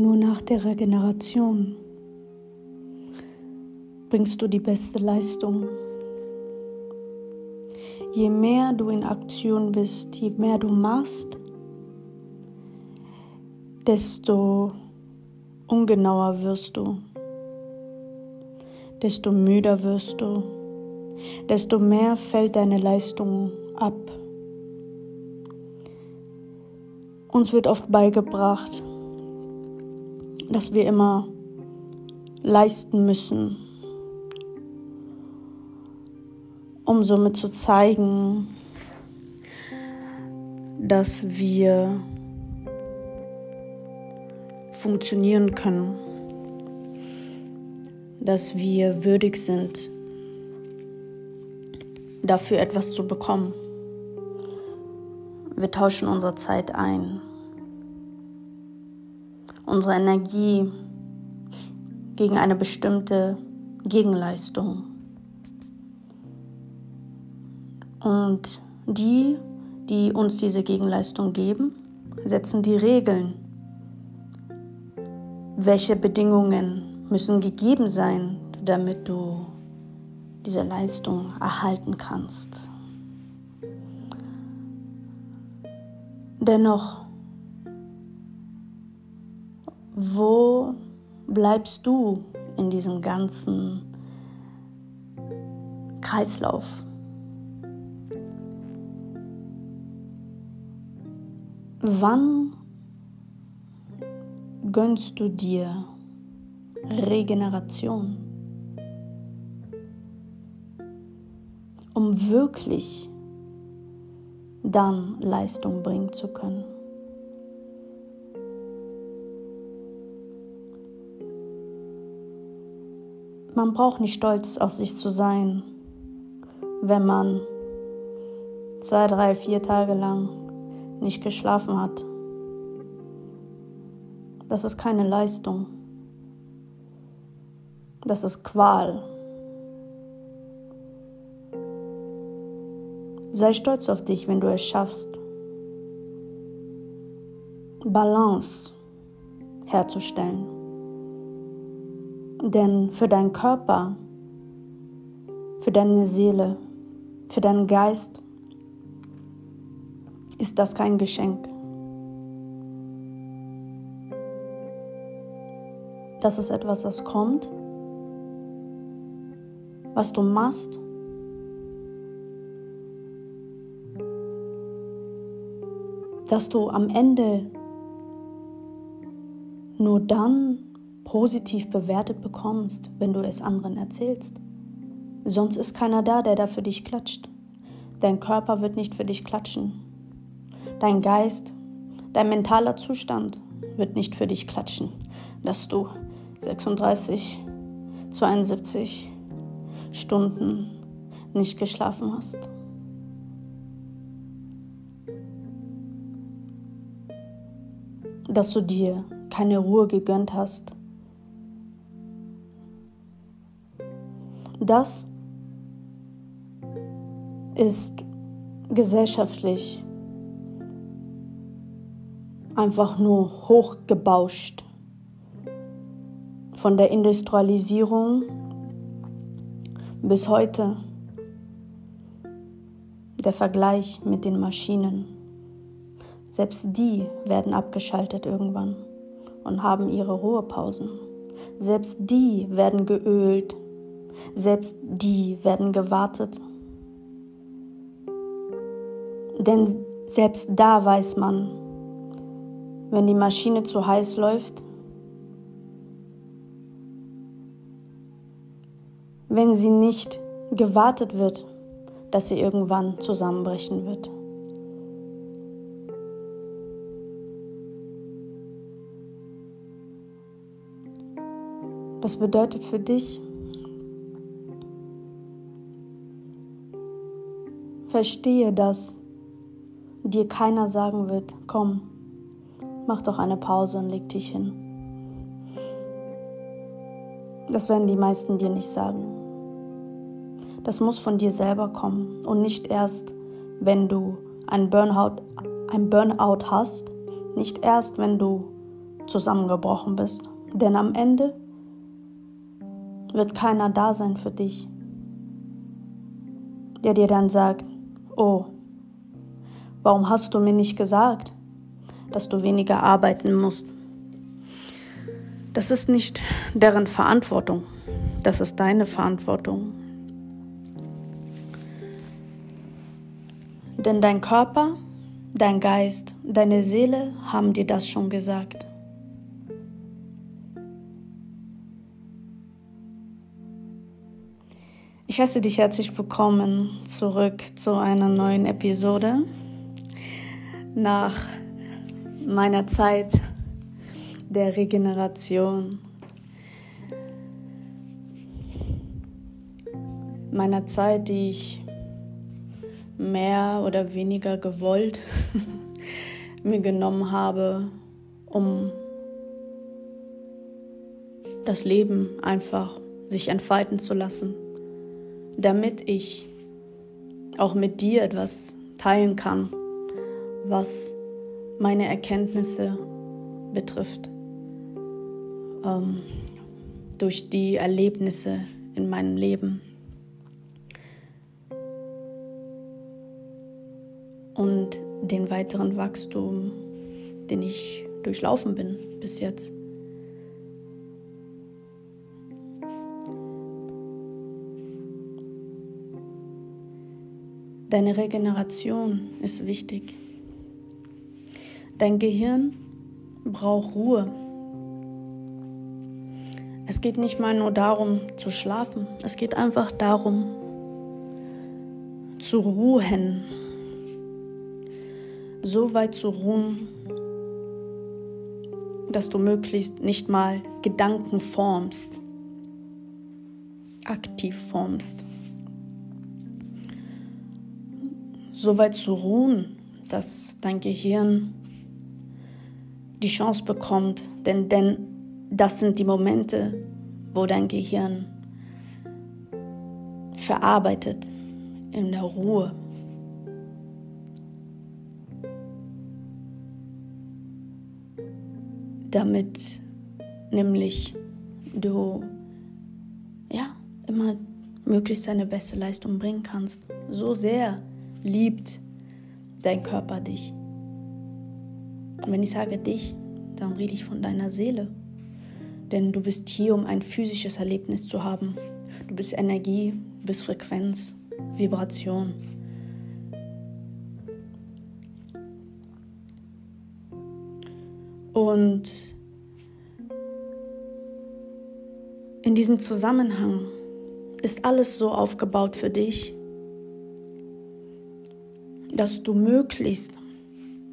Nur nach der Regeneration bringst du die beste Leistung. Je mehr du in Aktion bist, je mehr du machst, desto ungenauer wirst du, desto müder wirst du, desto mehr fällt deine Leistung ab. Uns wird oft beigebracht, dass wir immer leisten müssen, um somit zu zeigen, dass wir funktionieren können, dass wir würdig sind, dafür etwas zu bekommen. Wir tauschen unsere Zeit ein, unsere Energie gegen eine bestimmte Gegenleistung. Und die, die uns diese Gegenleistung geben, setzen die Regeln. Welche Bedingungen müssen gegeben sein, damit du diese Leistung erhalten kannst? Dennoch, wo bleibst du in diesem ganzen Kreislauf? Wann gönnst du dir Regeneration, um wirklich dann Leistung bringen zu können? Man braucht nicht stolz auf sich zu sein, wenn man zwei, drei, vier Tage lang nicht geschlafen hat. Das ist keine Leistung. Das ist Qual. Sei stolz auf dich, wenn du es schaffst, Balance herzustellen. Denn für deinen Körper, für deine Seele, für deinen Geist ist das kein Geschenk. Das ist etwas, das kommt, was du machst. Dass du am Ende nur dann positiv bewertet bekommst, wenn du es anderen erzählst. Sonst ist keiner da, der da für dich klatscht. Dein Körper wird nicht für dich klatschen. Dein Geist, dein mentaler Zustand wird nicht für dich klatschen, dass du 36, 72 Stunden nicht geschlafen hast. Dass du dir keine Ruhe gegönnt hast. Das ist gesellschaftlich einfach nur hochgebauscht. Von der Industrialisierung bis heute der Vergleich mit den Maschinen. Selbst die werden abgeschaltet irgendwann und haben ihre Ruhepausen. Selbst die werden geölt. Selbst die werden gewartet. Denn selbst da weiß man, wenn die Maschine zu heiß läuft, wenn sie nicht gewartet wird, dass sie irgendwann zusammenbrechen wird. Das bedeutet für dich, verstehe, dass dir keiner sagen wird, komm, Mach doch eine Pause und leg dich hin. Das werden die meisten dir nicht sagen. Das muss von dir selber kommen und nicht erst, wenn du ein Burnout, ein Burnout hast, nicht erst, wenn du zusammengebrochen bist. Denn am Ende wird keiner da sein für dich, der dir dann sagt, oh, warum hast du mir nicht gesagt, dass du weniger arbeiten musst? Das ist nicht deren Verantwortung, das ist deine Verantwortung. Denn dein Körper, dein Geist, deine Seele haben dir das schon gesagt. Ich heiße dich herzlich willkommen zurück zu einer neuen Episode. Nach meiner Zeit der Regeneration, meiner Zeit, die ich mehr oder weniger gewollt mir genommen habe, um das Leben einfach sich entfalten zu lassen damit ich auch mit dir etwas teilen kann, was meine Erkenntnisse betrifft, ähm, durch die Erlebnisse in meinem Leben. Und den weiteren Wachstum, den ich durchlaufen bin bis jetzt. Deine Regeneration ist wichtig. Dein Gehirn braucht Ruhe. Es geht nicht mal nur darum zu schlafen, es geht einfach darum zu ruhen. So weit zu ruhen, dass du möglichst nicht mal Gedanken formst, aktiv formst. So weit zu ruhen, dass dein Gehirn die Chance bekommt, denn, denn das sind die Momente, wo dein Gehirn verarbeitet in der Ruhe. Damit nämlich du ja immer möglichst deine beste Leistung bringen kannst. So sehr liebt dein Körper dich. Und wenn ich sage dich, dann rede ich von deiner Seele. Denn du bist hier, um ein physisches Erlebnis zu haben. Du bist Energie, du bist Frequenz, Vibration. Und in diesem Zusammenhang ist alles so aufgebaut für dich, dass du möglichst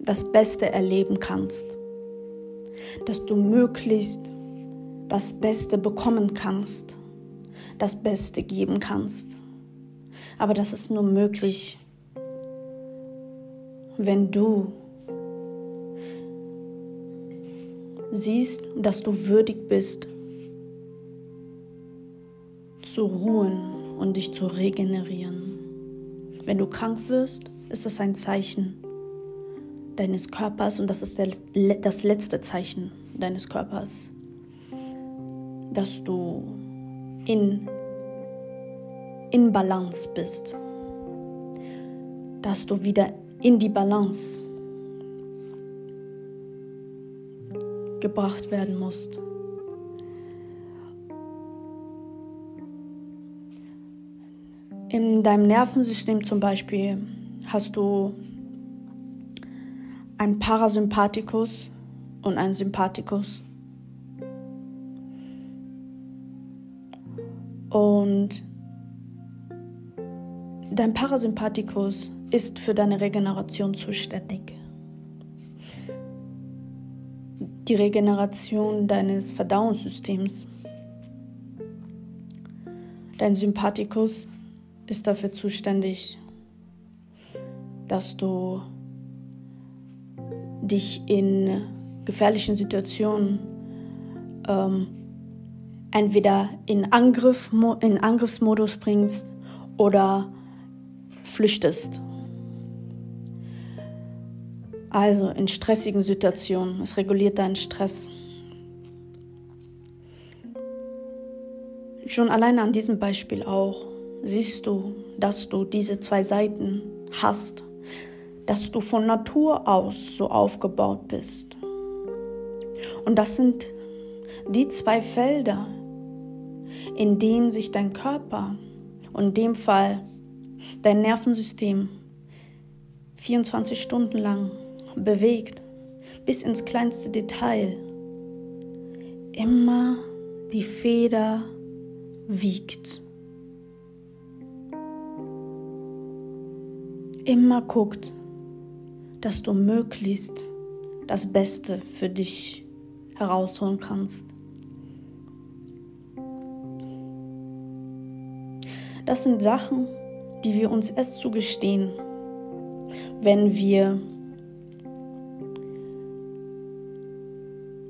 das Beste erleben kannst, dass du möglichst das Beste bekommen kannst, das Beste geben kannst. Aber das ist nur möglich, wenn du siehst, dass du würdig bist, zu ruhen und dich zu regenerieren. Wenn du krank wirst, ist es ein Zeichen deines Körpers und das ist der, das letzte Zeichen deines Körpers, dass du in, in Balance bist, dass du wieder in die Balance gebracht werden musst. In deinem Nervensystem zum Beispiel hast du ein Parasympathikus und ein Sympathikus. Und dein Parasympathikus ist für deine Regeneration zuständig. Die Regeneration deines Verdauungssystems. Dein Sympathikus ist dafür zuständig, dass du dich in gefährlichen Situationen ähm, entweder in, Angriff, in Angriffsmodus bringst oder flüchtest. Also in stressigen Situationen, es reguliert deinen Stress. Schon alleine an diesem Beispiel auch siehst du, dass du diese zwei Seiten hast, dass du von Natur aus so aufgebaut bist. Und das sind die zwei Felder, in denen sich dein Körper und in dem Fall dein Nervensystem 24 Stunden lang bewegt, bis ins kleinste Detail, immer die Feder wiegt. Immer guckt, dass du möglichst das Beste für dich herausholen kannst. Das sind Sachen, die wir uns erst zugestehen, wenn wir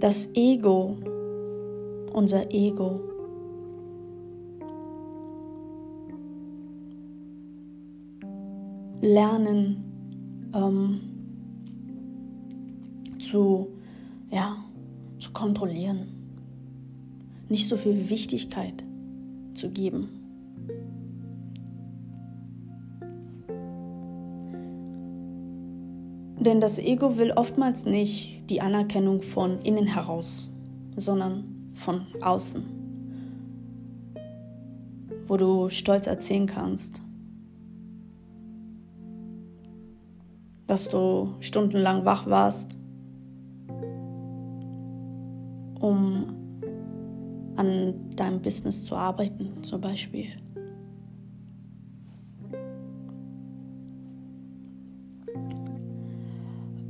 das Ego, unser Ego, lernen ähm, zu, ja, zu kontrollieren, nicht so viel Wichtigkeit zu geben. Denn das Ego will oftmals nicht die Anerkennung von innen heraus, sondern von außen. Wo du stolz erzählen kannst, dass du stundenlang wach warst, um an deinem Business zu arbeiten, zum Beispiel.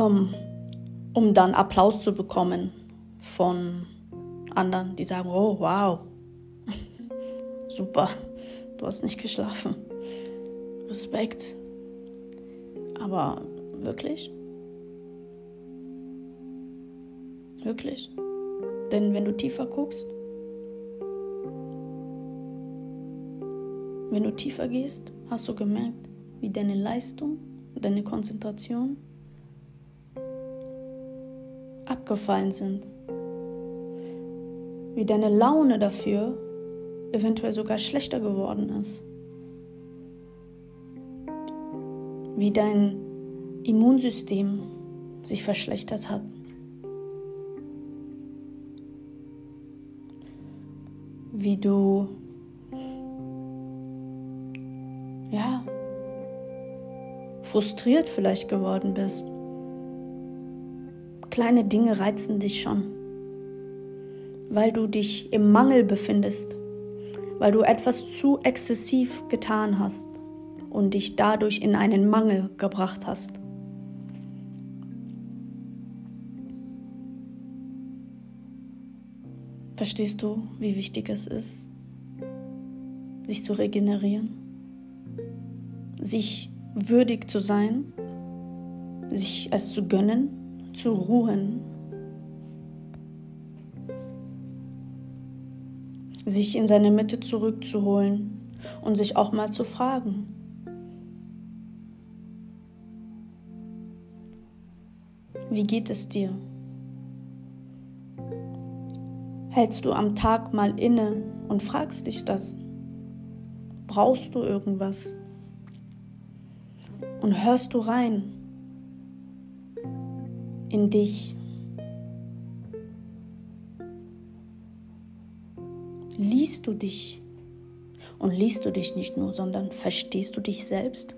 um, um dann Applaus zu bekommen von anderen, die sagen, oh wow, super, du hast nicht geschlafen. Respekt. Aber wirklich? Wirklich? Denn wenn du tiefer guckst, wenn du tiefer gehst, hast du gemerkt, wie deine Leistung, deine Konzentration abgefallen sind. Wie deine Laune dafür eventuell sogar schlechter geworden ist. Wie dein Immunsystem sich verschlechtert hat. Wie du ja frustriert vielleicht geworden bist Kleine Dinge reizen dich schon, weil du dich im Mangel befindest, weil du etwas zu exzessiv getan hast und dich dadurch in einen Mangel gebracht hast. Verstehst du, wie wichtig es ist, sich zu regenerieren, sich würdig zu sein, sich es zu gönnen? Zu ruhen, sich in seine Mitte zurückzuholen und sich auch mal zu fragen, wie geht es dir? Hältst du am Tag mal inne und fragst dich das? Brauchst du irgendwas? Und hörst du rein? in dich. Liest du dich? Und liest du dich nicht nur, sondern verstehst du dich selbst?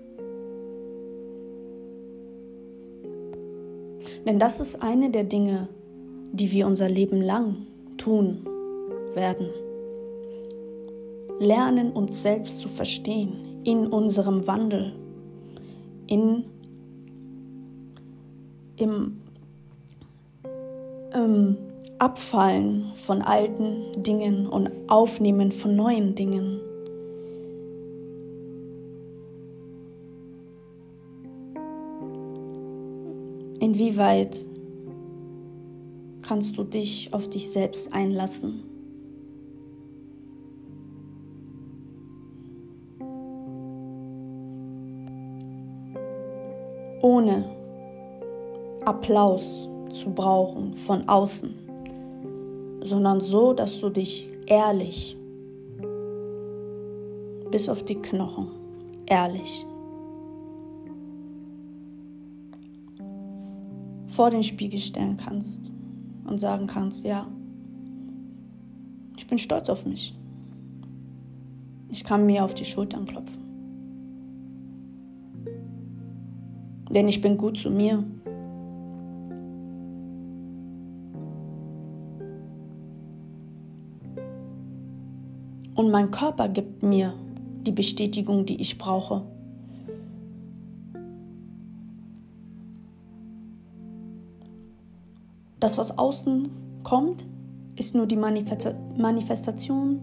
Denn das ist eine der Dinge, die wir unser Leben lang tun werden. Lernen uns selbst zu verstehen in unserem Wandel, in, im ähm, Abfallen von alten Dingen und Aufnehmen von neuen Dingen. Inwieweit kannst du dich auf dich selbst einlassen? Ohne Applaus zu brauchen von außen, sondern so, dass du dich ehrlich bis auf die Knochen, ehrlich vor den Spiegel stellen kannst und sagen kannst, ja, ich bin stolz auf mich. Ich kann mir auf die Schultern klopfen. Denn ich bin gut zu mir. Und mein Körper gibt mir die Bestätigung, die ich brauche. Das, was außen kommt, ist nur die Manifestation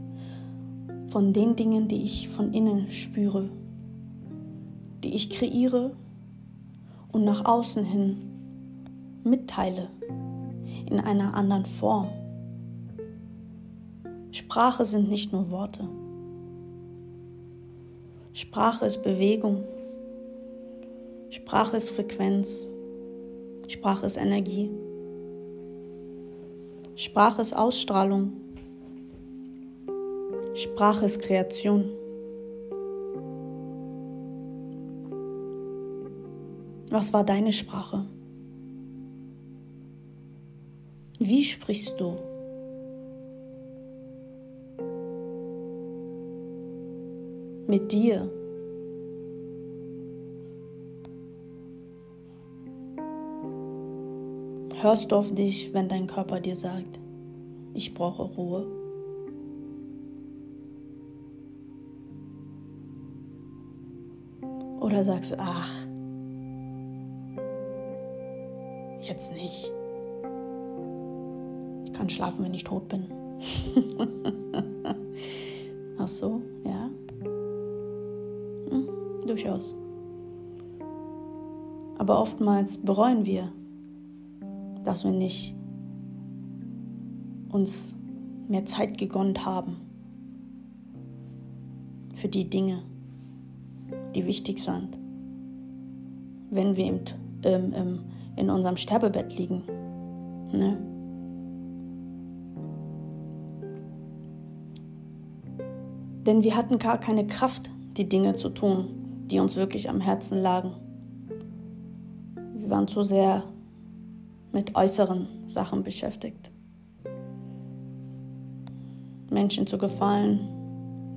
von den Dingen, die ich von innen spüre, die ich kreiere und nach außen hin mitteile in einer anderen Form. Sprache sind nicht nur Worte. Sprache ist Bewegung. Sprache ist Frequenz. Sprache ist Energie. Sprache ist Ausstrahlung. Sprache ist Kreation. Was war deine Sprache? Wie sprichst du? Mit dir. Hörst du auf dich, wenn dein Körper dir sagt, ich brauche Ruhe? Oder sagst du, ach, jetzt nicht. Ich kann schlafen, wenn ich tot bin. ach so, ja. Hm, durchaus. Aber oftmals bereuen wir, dass wir nicht uns mehr Zeit gegönnt haben für die Dinge, die wichtig sind, wenn wir im, ähm, ähm, in unserem Sterbebett liegen. Ne? Denn wir hatten gar keine Kraft, die Dinge zu tun, die uns wirklich am Herzen lagen. Wir waren zu sehr mit äußeren Sachen beschäftigt. Menschen zu gefallen,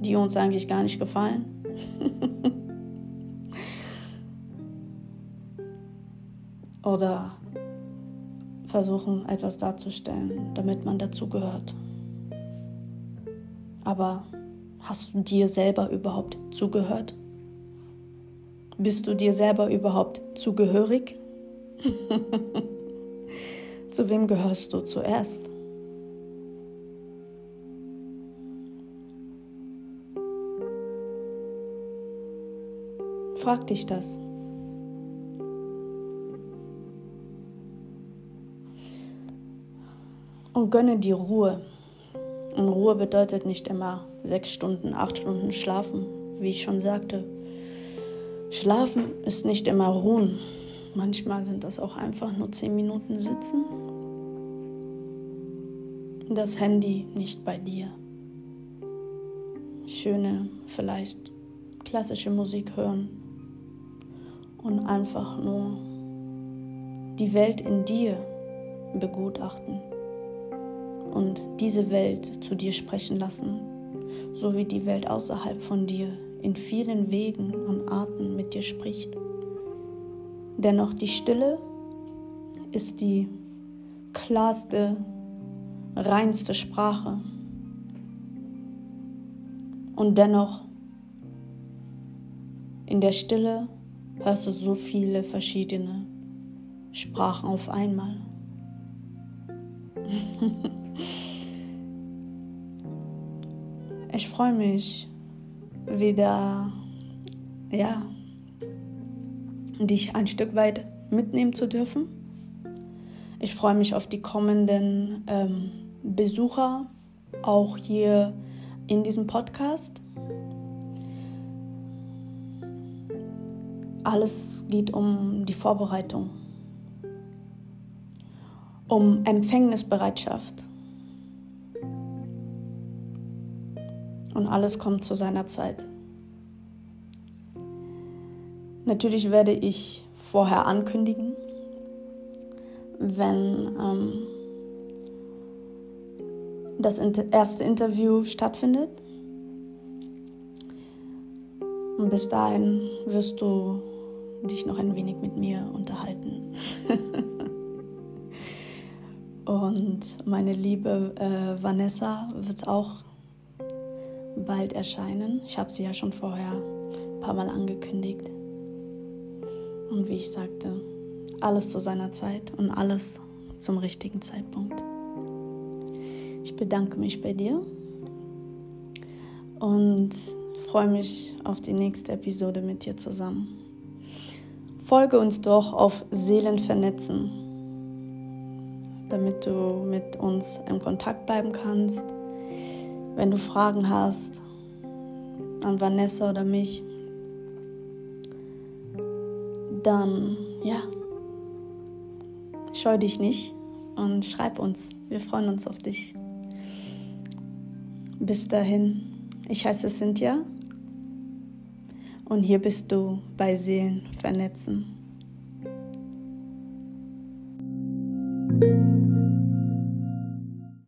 die uns eigentlich gar nicht gefallen. Oder versuchen, etwas darzustellen, damit man dazugehört. Aber hast du dir selber überhaupt zugehört? Bist du dir selber überhaupt zugehörig? Zu wem gehörst du zuerst? Frag dich das. Und gönne dir Ruhe. Und Ruhe bedeutet nicht immer sechs Stunden, acht Stunden schlafen, wie ich schon sagte. Schlafen ist nicht immer ruhen. Manchmal sind das auch einfach nur zehn Minuten sitzen. Das Handy nicht bei dir. Schöne, vielleicht klassische Musik hören und einfach nur die Welt in dir begutachten und diese Welt zu dir sprechen lassen, so wie die Welt außerhalb von dir in vielen Wegen und Arten mit dir spricht. Dennoch die Stille ist die klarste, reinste Sprache. Und dennoch in der Stille hörst du so viele verschiedene Sprachen auf einmal. ich freue mich wieder, ja, dich ein Stück weit mitnehmen zu dürfen. Ich freue mich auf die kommenden ähm, Besucher, auch hier in diesem Podcast. Alles geht um die Vorbereitung. um Empfängnisbereitschaft. Und alles kommt zu seiner Zeit. Natürlich werde ich vorher ankündigen, wenn ähm, das erste Interview stattfindet. Und bis dahin wirst du dich noch ein wenig mit mir unterhalten. Und meine liebe äh, Vanessa wird auch bald erscheinen. Ich habe sie ja schon vorher ein paar Mal angekündigt. Und wie ich sagte, alles zu seiner Zeit und alles zum richtigen Zeitpunkt. Ich bedanke mich bei dir und freue mich auf die nächste Episode mit dir zusammen. Folge uns doch auf Seelen vernetzen, damit du mit uns im Kontakt bleiben kannst. Wenn du Fragen hast an Vanessa oder mich, dann ja, scheu dich nicht und schreib uns. Wir freuen uns auf dich. Bis dahin, ich heiße Cynthia und hier bist du bei Seelen vernetzen.